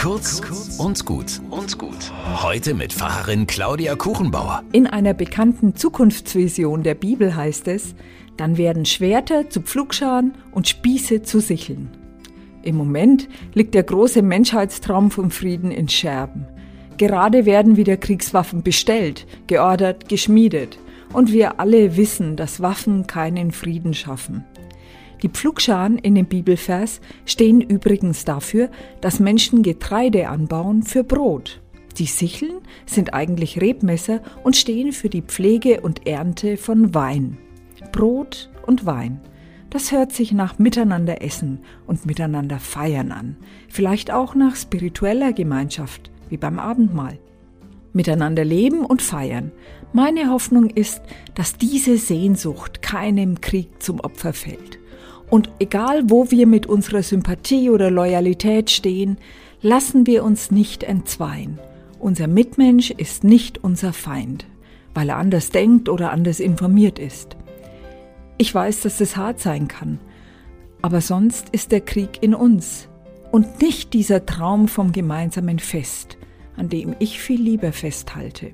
Kurz und gut und gut. Heute mit Pfarrerin Claudia Kuchenbauer. In einer bekannten Zukunftsvision der Bibel heißt es, dann werden Schwerter zu Pflugscharen und Spieße zu Sicheln. Im Moment liegt der große Menschheitstraum vom Frieden in Scherben. Gerade werden wieder Kriegswaffen bestellt, geordert, geschmiedet. Und wir alle wissen, dass Waffen keinen Frieden schaffen. Die Pflugscharen in dem Bibelvers stehen übrigens dafür, dass Menschen Getreide anbauen für Brot. Die Sicheln sind eigentlich Rebmesser und stehen für die Pflege und Ernte von Wein. Brot und Wein. Das hört sich nach Miteinander essen und miteinander feiern an. Vielleicht auch nach spiritueller Gemeinschaft, wie beim Abendmahl. Miteinander leben und feiern. Meine Hoffnung ist, dass diese Sehnsucht keinem Krieg zum Opfer fällt. Und egal, wo wir mit unserer Sympathie oder Loyalität stehen, lassen wir uns nicht entzweien. Unser Mitmensch ist nicht unser Feind, weil er anders denkt oder anders informiert ist. Ich weiß, dass es hart sein kann, aber sonst ist der Krieg in uns und nicht dieser Traum vom gemeinsamen Fest, an dem ich viel lieber festhalte.